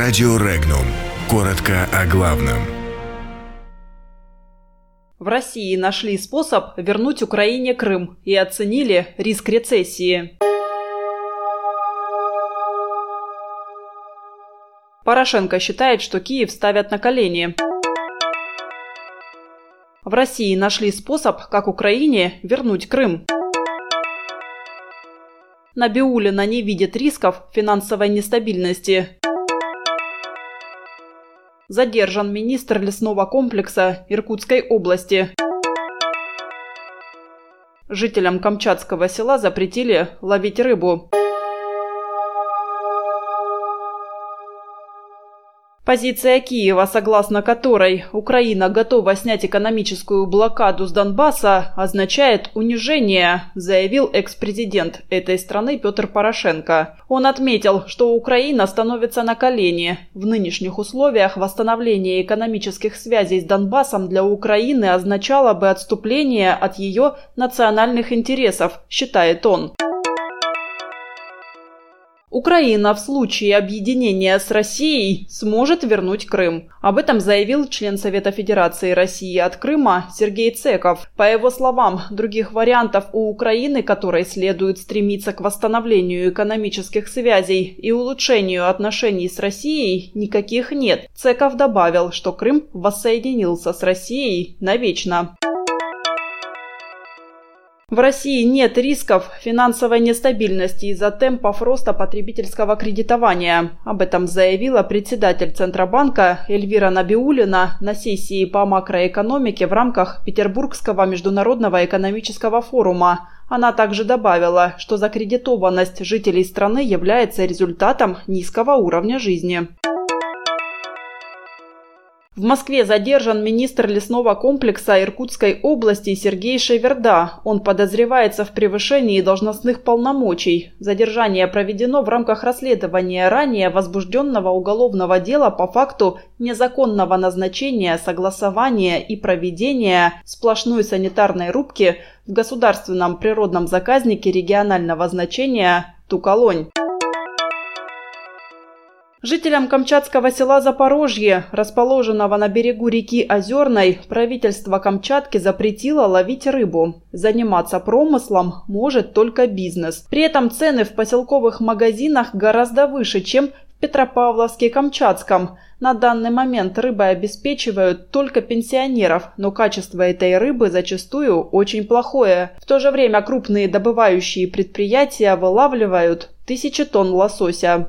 Радио Регнум. Коротко о главном. В России нашли способ вернуть Украине Крым и оценили риск рецессии. Порошенко считает, что Киев ставят на колени. В России нашли способ, как Украине вернуть Крым. Набиулина не видит рисков финансовой нестабильности. Задержан министр лесного комплекса Иркутской области. Жителям Камчатского села запретили ловить рыбу. Позиция Киева, согласно которой Украина готова снять экономическую блокаду с Донбасса, означает унижение, заявил экс-президент этой страны Петр Порошенко. Он отметил, что Украина становится на колени. В нынешних условиях восстановление экономических связей с Донбассом для Украины означало бы отступление от ее национальных интересов, считает он. Украина в случае объединения с Россией сможет вернуть Крым. Об этом заявил член Совета Федерации России от Крыма Сергей Цеков. По его словам, других вариантов у Украины, которой следует стремиться к восстановлению экономических связей и улучшению отношений с Россией, никаких нет. Цеков добавил, что Крым воссоединился с Россией навечно. В России нет рисков финансовой нестабильности из-за темпов роста потребительского кредитования. Об этом заявила председатель Центробанка Эльвира Набиулина на сессии по макроэкономике в рамках Петербургского международного экономического форума. Она также добавила, что закредитованность жителей страны является результатом низкого уровня жизни. В Москве задержан министр лесного комплекса Иркутской области Сергей Шеверда. Он подозревается в превышении должностных полномочий. Задержание проведено в рамках расследования ранее возбужденного уголовного дела по факту незаконного назначения, согласования и проведения сплошной санитарной рубки в государственном природном заказнике регионального значения Туколонь. Жителям камчатского села Запорожье, расположенного на берегу реки Озерной, правительство Камчатки запретило ловить рыбу. Заниматься промыслом может только бизнес. При этом цены в поселковых магазинах гораздо выше, чем в Петропавловске-Камчатском. На данный момент рыбой обеспечивают только пенсионеров, но качество этой рыбы зачастую очень плохое. В то же время крупные добывающие предприятия вылавливают тысячи тонн лосося.